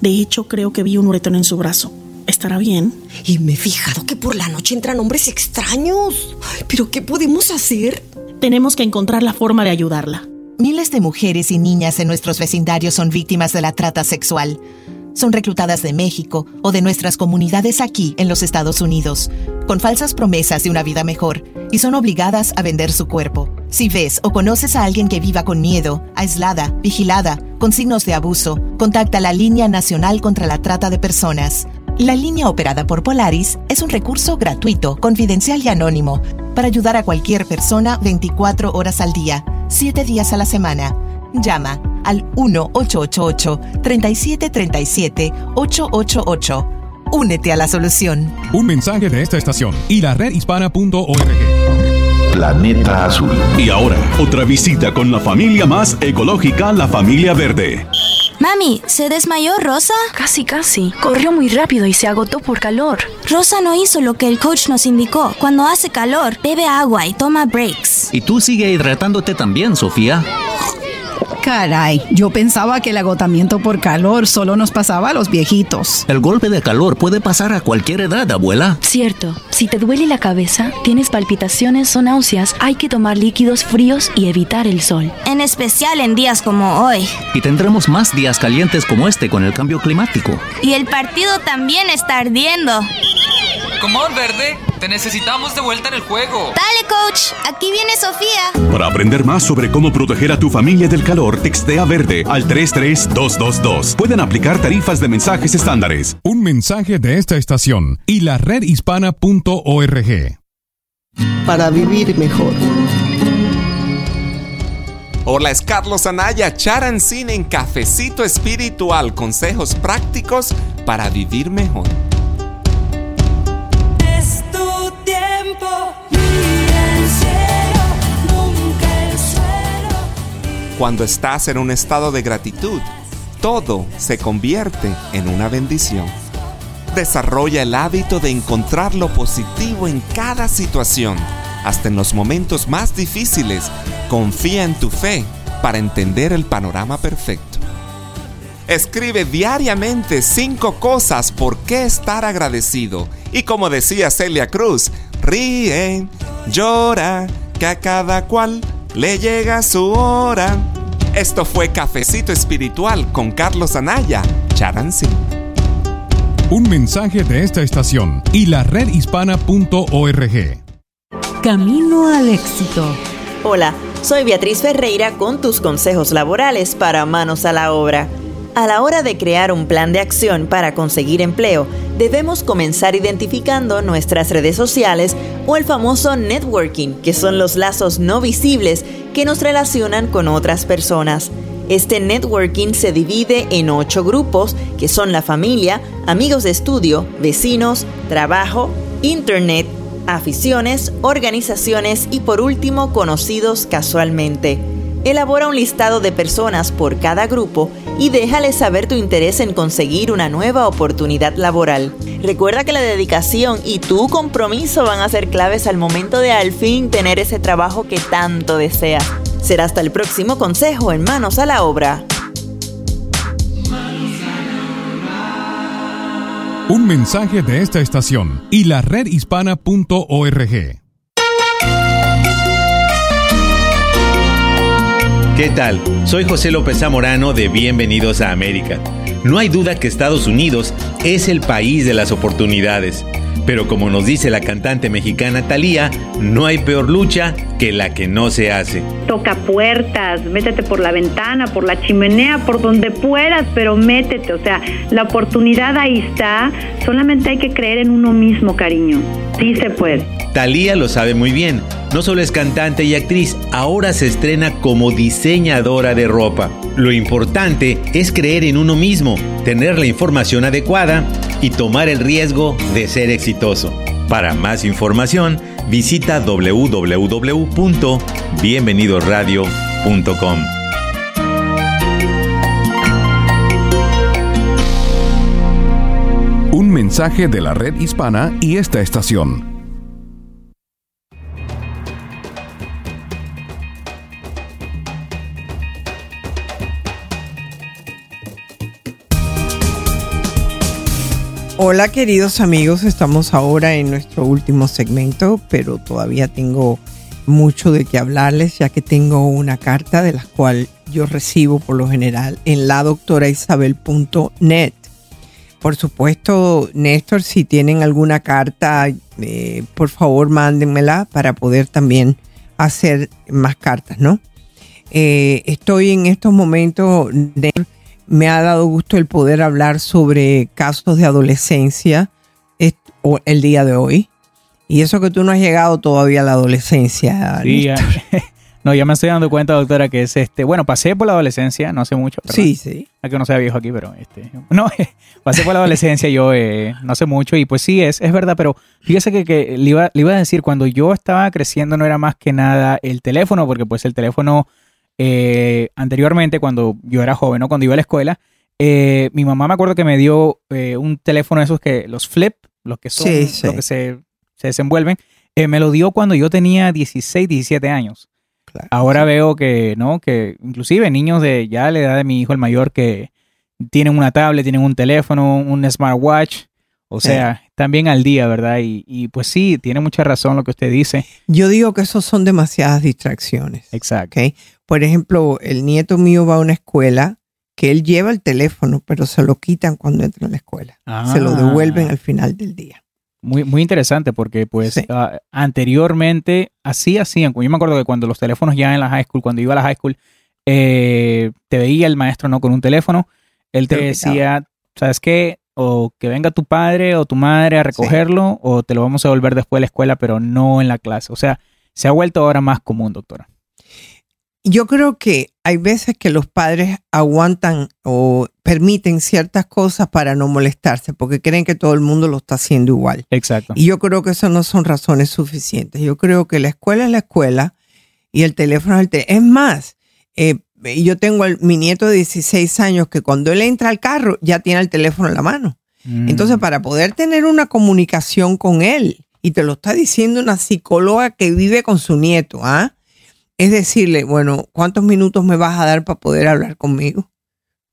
De hecho, creo que vi un uretón en su brazo. ¿Estará bien? Y me he fijado que por la noche entran hombres extraños. ¿Pero qué podemos hacer? Tenemos que encontrar la forma de ayudarla. Miles de mujeres y niñas en nuestros vecindarios son víctimas de la trata sexual. Son reclutadas de México o de nuestras comunidades aquí en los Estados Unidos, con falsas promesas de una vida mejor, y son obligadas a vender su cuerpo. Si ves o conoces a alguien que viva con miedo, aislada, vigilada, con signos de abuso, contacta la Línea Nacional contra la Trata de Personas. La línea operada por Polaris es un recurso gratuito, confidencial y anónimo para ayudar a cualquier persona 24 horas al día, 7 días a la semana. Llama al 1-888-3737-888. Únete a la solución. Un mensaje de esta estación y la redhispana.org. Planeta Azul. Y ahora, otra visita con la familia más ecológica, la familia verde. Mami, ¿se desmayó Rosa? Casi, casi. Corrió muy rápido y se agotó por calor. Rosa no hizo lo que el coach nos indicó. Cuando hace calor, bebe agua y toma breaks. Y tú sigue hidratándote también, Sofía. Caray, yo pensaba que el agotamiento por calor solo nos pasaba a los viejitos. El golpe de calor puede pasar a cualquier edad, abuela. Cierto, si te duele la cabeza, tienes palpitaciones o náuseas, hay que tomar líquidos fríos y evitar el sol. En especial en días como hoy. Y tendremos más días calientes como este con el cambio climático. Y el partido también está ardiendo. On, verde, te necesitamos de vuelta en el juego. Dale, coach, aquí viene Sofía. Para aprender más sobre cómo proteger a tu familia del calor, textea verde al 33222. Pueden aplicar tarifas de mensajes estándares. Un mensaje de esta estación y la redhispana.org. Para vivir mejor. Hola, es Carlos Anaya, Charancín en Cafecito Espiritual, consejos prácticos para vivir mejor. Cuando estás en un estado de gratitud, todo se convierte en una bendición. Desarrolla el hábito de encontrar lo positivo en cada situación, hasta en los momentos más difíciles. Confía en tu fe para entender el panorama perfecto. Escribe diariamente cinco cosas por qué estar agradecido. Y como decía Celia Cruz, ríe, llora, que a cada cual le llega su hora. Esto fue Cafecito Espiritual con Carlos Anaya, Charancy. Un mensaje de esta estación y la redhispana.org. Camino al éxito. Hola, soy Beatriz Ferreira con tus consejos laborales para manos a la obra. A la hora de crear un plan de acción para conseguir empleo, debemos comenzar identificando nuestras redes sociales o el famoso networking, que son los lazos no visibles que nos relacionan con otras personas. Este networking se divide en ocho grupos, que son la familia, amigos de estudio, vecinos, trabajo, internet, aficiones, organizaciones y por último conocidos casualmente. Elabora un listado de personas por cada grupo y déjale saber tu interés en conseguir una nueva oportunidad laboral. Recuerda que la dedicación y tu compromiso van a ser claves al momento de al fin tener ese trabajo que tanto deseas. Será hasta el próximo consejo en Manos a la Obra. Un mensaje de esta estación y la redhispana.org. ¿Qué tal? Soy José López Zamorano de Bienvenidos a América. No hay duda que Estados Unidos es el país de las oportunidades. Pero como nos dice la cantante mexicana Thalía, no hay peor lucha que la que no se hace. Toca puertas, métete por la ventana, por la chimenea, por donde puedas, pero métete. O sea, la oportunidad ahí está. Solamente hay que creer en uno mismo, cariño. Sí se puede. Thalía lo sabe muy bien. No solo es cantante y actriz, ahora se estrena como diseñadora de ropa. Lo importante es creer en uno mismo, tener la información adecuada y tomar el riesgo de ser exitoso. Para más información, visita www.bienvenidosradio.com. Un mensaje de la red hispana y esta estación. Hola queridos amigos, estamos ahora en nuestro último segmento, pero todavía tengo mucho de qué hablarles, ya que tengo una carta de la cual yo recibo por lo general en la doctora Isabel.net. Por supuesto, Néstor, si tienen alguna carta, eh, por favor mándenmela para poder también hacer más cartas, ¿no? Eh, estoy en estos momentos, de- me ha dado gusto el poder hablar sobre casos de adolescencia el día de hoy. Y eso que tú no has llegado todavía a la adolescencia. Sí, ya- no, ya me estoy dando cuenta, doctora, que es este. Bueno, pasé por la adolescencia, no hace mucho. ¿verdad? Sí, sí. Es que no sea viejo aquí, pero este. No, pasé por la adolescencia yo eh, no hace mucho y pues sí, es, es verdad, pero fíjese que, que le, iba, le iba a decir, cuando yo estaba creciendo no era más que nada el teléfono, porque pues el teléfono eh, anteriormente, cuando yo era joven, ¿no? cuando iba a la escuela, eh, mi mamá me acuerdo que me dio eh, un teléfono de esos que, los flip, los que son, Sí, sí. los que se, se desenvuelven, me lo dio cuando yo tenía 16, 17 años. Ahora veo que, ¿no? Que inclusive niños de ya la edad de mi hijo el mayor que tienen una tablet, tienen un teléfono, un smartwatch, o Sí. sea, también al día, ¿verdad? Y, y pues sí, tiene mucha razón lo que usted dice. Yo digo que esos son demasiadas distracciones. Exacto. Por ejemplo, el nieto mío va a una escuela que él lleva el teléfono, pero se lo quitan cuando entra a la escuela. Se lo Ah. devuelven al final del día. Muy, muy interesante porque pues ah, anteriormente así hacían. Yo me acuerdo que cuando los teléfonos ya en la high school, cuando iba a la high school, eh, te veía el maestro no con un teléfono, él te decía, ¿sabes qué? O que venga tu padre o tu madre a recogerlo o te lo vamos a devolver después de la escuela, pero no en la clase. O sea, se ha vuelto ahora más común, doctora. Yo creo que hay veces que los padres aguantan o permiten ciertas cosas para no molestarse, porque creen que todo el mundo lo está haciendo igual. Exacto. Y yo creo que eso no son razones suficientes. Yo creo que la escuela es la escuela y el teléfono es el teléfono. Es más, eh, yo tengo el- mi nieto de 16 años que cuando él entra al carro ya tiene el teléfono en la mano. Mm. Entonces, para poder tener una comunicación con él, y te lo está diciendo una psicóloga que vive con su nieto, ¿ah? Es decirle, bueno, ¿cuántos minutos me vas a dar para poder hablar conmigo?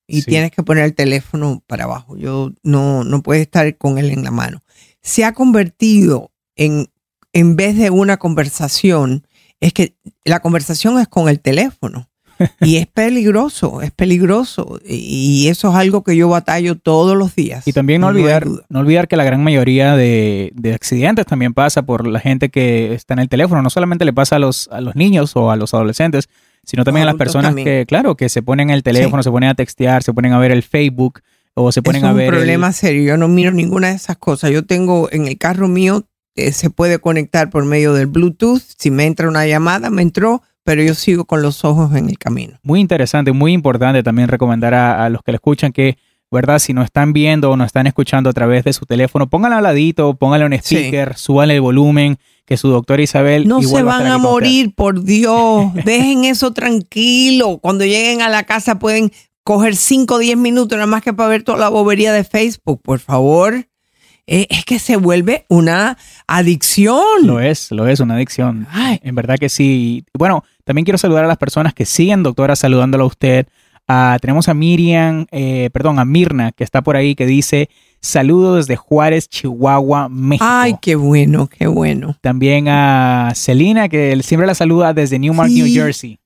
Y Sí. tienes que poner el teléfono para abajo. Yo no, no puedes estar con él en la mano. Se ha convertido en, en vez de una conversación, es que la conversación es con el teléfono. Y es peligroso, es peligroso. Y eso es algo que yo batallo todos los días. Y también no olvidar, no olvidar que la gran mayoría de, de accidentes también pasa por la gente que está en el teléfono. No solamente le pasa a los, a los niños o a los adolescentes, sino también a las personas también. que, claro, que se ponen en el teléfono, se ponen a textear, se ponen a ver el Facebook o se ponen a es ver. un el- problema serio. Yo no miro ninguna de esas cosas. Yo tengo en el carro mío, eh, se puede conectar por medio del Bluetooth. Si me entra una llamada, me entró, pero yo sigo con los ojos en el camino. Muy interesante, muy importante también recomendar a, a los que le escuchan que, ¿verdad? Si no están viendo o no están escuchando a través de su teléfono, pónganlo al ladito, pónganle un Sí. speaker, súbanle el volumen, que su doctora Isabel No se va a van a ustedes. morir, por Dios. Dejen eso tranquilo. Cuando lleguen a la casa pueden coger 5 o 10 minutos nada más que para ver toda la bobería de Facebook, por favor. Eh, es que se vuelve una adicción. Lo es, lo es, una adicción. En verdad que sí. Bueno, también quiero saludar a las personas que siguen, doctora, saludándolo a usted. Ah, tenemos a Miriam, eh, perdón, a Mirna, que está por ahí, que dice saludos desde Juárez, Chihuahua, México. Ay, qué bueno, qué bueno. También a Celina, que siempre la saluda desde Newmark, Sí. New Jersey.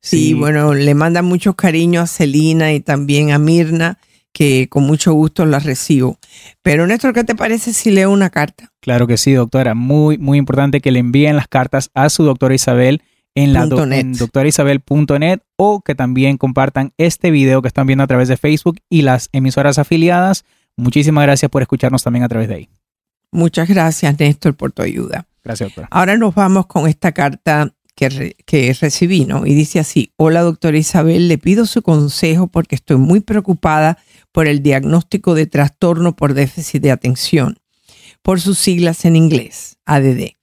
Sí, bueno, le manda mucho cariño a Celina y también a Mirna, que con mucho gusto la recibo. Pero Néstor, ¿qué te parece si leo una carta? Claro que sí, doctora. Muy, muy importante que le envíen las cartas a su doctora Isabel en la do- en doctoraisabel.net o que también compartan este video que están viendo a través de Facebook y las emisoras afiliadas. Muchísimas gracias por escucharnos también a través de ahí. Muchas gracias, Néstor, por tu ayuda. Gracias, doctora. Ahora nos vamos con esta carta que, re- que recibí, ¿no? Y dice así, hola doctora Isabel, le pido su consejo porque estoy muy preocupada por el diagnóstico de trastorno por déficit de atención, por sus siglas en inglés, ADD,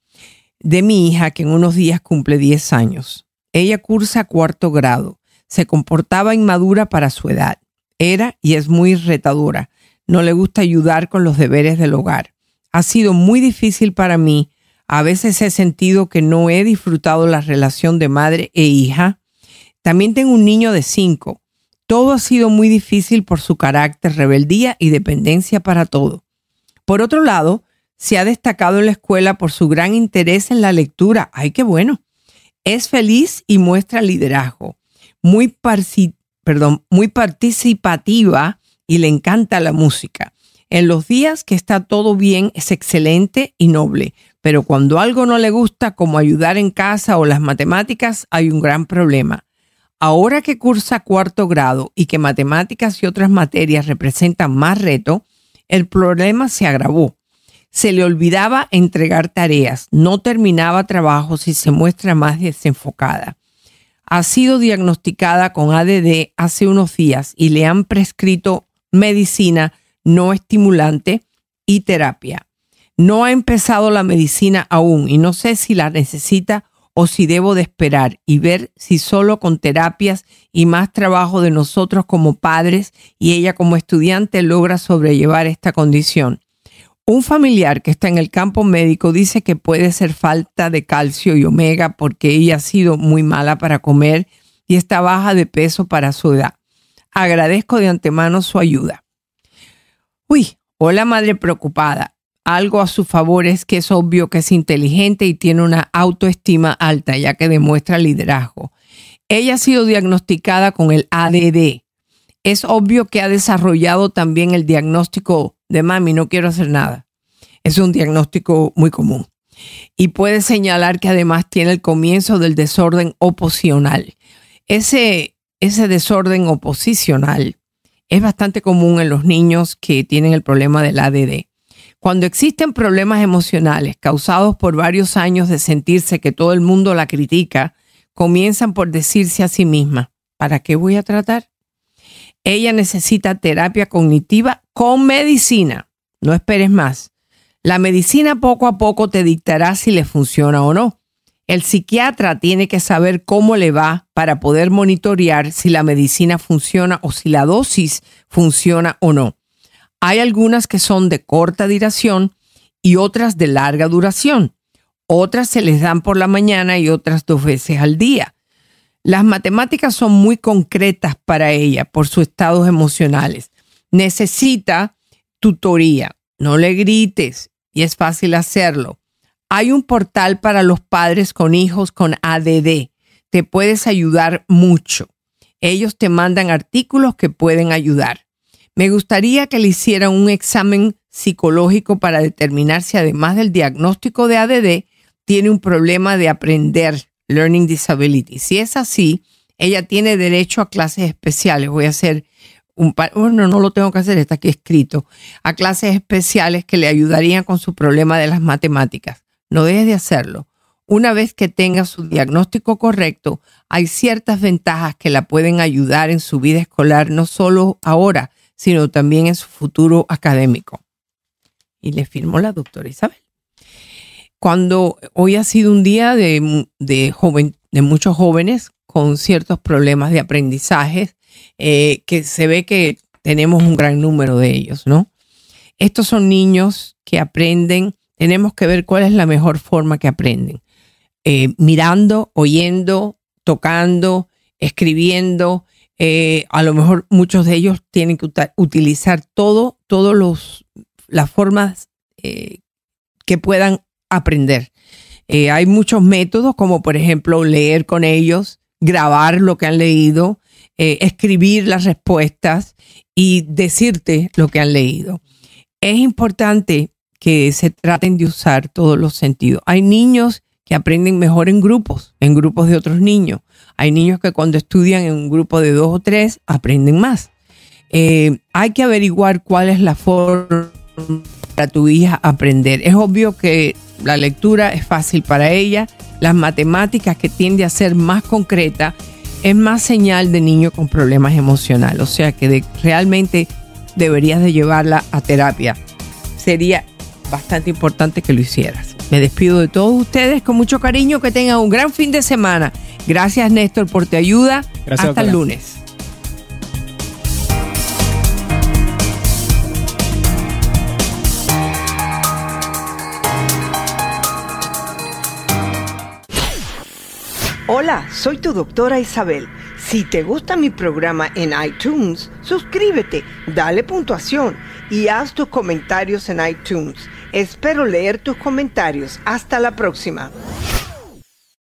de mi hija que en unos días cumple 10 años. Ella cursa cuarto grado, se comportaba inmadura para su edad, era y es muy retadora, no le gusta ayudar con los deberes del hogar. Ha sido muy difícil para mí a veces he sentido que no he disfrutado la relación de madre e hija. También tengo un niño de cinco. Todo ha sido muy difícil por su carácter, rebeldía y dependencia para todo. Por otro lado, se ha destacado en la escuela por su gran interés en la lectura. ¡Ay, qué bueno! Es feliz y muestra liderazgo. Muy, muy participativa y le encanta la música. En los días que está todo bien es excelente y noble, pero cuando algo no le gusta, como ayudar en casa o las matemáticas, hay un gran problema. Ahora que cursa cuarto grado y que matemáticas y otras materias representan más reto, el problema se agravó. Se le olvidaba entregar tareas, no terminaba trabajos y se muestra más desenfocada. Ha sido diagnosticada con ADD hace unos días y le han prescrito medicina no estimulante y terapia. No ha empezado la medicina aún y no sé si la necesita o si debo de esperar y ver si solo con terapias y más trabajo de nosotros como padres y ella como estudiante logra sobrellevar esta condición. Un familiar que está en el campo médico dice que puede ser falta de calcio y omega porque ella ha sido muy mala para comer y está baja de peso para su edad. Agradezco de antemano su ayuda. Uy, hola madre preocupada. Algo a su favor es que es obvio que es inteligente y tiene una autoestima alta, ya que demuestra liderazgo. Ella ha sido diagnosticada con el ADD. Es obvio que ha desarrollado también el diagnóstico de mami, no quiero hacer nada. Es un diagnóstico muy común. Y puede señalar que además tiene el comienzo del desorden oposicional. Ese, ese desorden oposicional es bastante común en los niños que tienen el problema del ADD. Cuando existen problemas emocionales causados por varios años de sentirse que todo el mundo la critica, comienzan por decirse a sí misma, ¿para qué voy a tratar? Ella necesita terapia cognitiva con medicina. No esperes más. La medicina poco a poco te dictará si le funciona o no. El psiquiatra tiene que saber cómo le va para poder monitorear si la medicina funciona o si la dosis funciona o no. Hay algunas que son de corta duración y otras de larga duración. Otras se les dan por la mañana y otras dos veces al día. Las matemáticas son muy concretas para ella por sus estados emocionales. Necesita tutoría. No le grites y es fácil hacerlo. Hay un portal para los padres con hijos con ADD. Te puedes ayudar mucho. Ellos te mandan artículos que pueden ayudar. Me gustaría que le hicieran un examen psicológico para determinar si además del diagnóstico de ADD tiene un problema de aprender, learning disability. Si es así, ella tiene derecho a clases especiales. Voy a hacer un par, bueno, no lo tengo que hacer, está aquí escrito, a clases especiales que le ayudarían con su problema de las matemáticas. No dejes de hacerlo. Una vez que tenga su diagnóstico correcto, hay ciertas ventajas que la pueden ayudar en su vida escolar, no solo ahora, sino también en su futuro académico. Y le firmó la doctora Isabel. Cuando hoy ha sido un día de, de, joven, de muchos jóvenes con ciertos problemas de aprendizaje, eh, que se ve que tenemos un gran número de ellos, ¿no? Estos son niños que aprenden, tenemos que ver cuál es la mejor forma que aprenden. Eh, mirando, oyendo, tocando, escribiendo, eh, a lo mejor muchos de ellos tienen que utilizar todo, todos los las formas eh, que puedan aprender. Eh, hay muchos métodos, como por ejemplo leer con ellos, grabar lo que han leído, escribir las respuestas y decirte lo que han leído. Es importante que se traten de usar todos los sentidos. Hay niños que aprenden mejor en grupos, en grupos de otros niños. Hay niños que cuando estudian en un grupo de dos o tres aprenden más. Eh, hay que averiguar cuál es la forma para tu hija aprender. Es obvio que la lectura es fácil para ella, las matemáticas que tiende a ser más concreta es más señal de niño con problemas emocionales, o sea que realmente deberías de llevarla a terapia. Sería bastante importante que lo hicieras. Me despido de todos ustedes con mucho cariño, que tengan un gran fin de semana. Gracias Néstor por tu ayuda. Gracias, Hasta el lunes. Hola, soy tu doctora Isabel. Si te gusta mi programa en iTunes, suscríbete, dale puntuación y haz tus comentarios en iTunes. Espero leer tus comentarios. Hasta la próxima.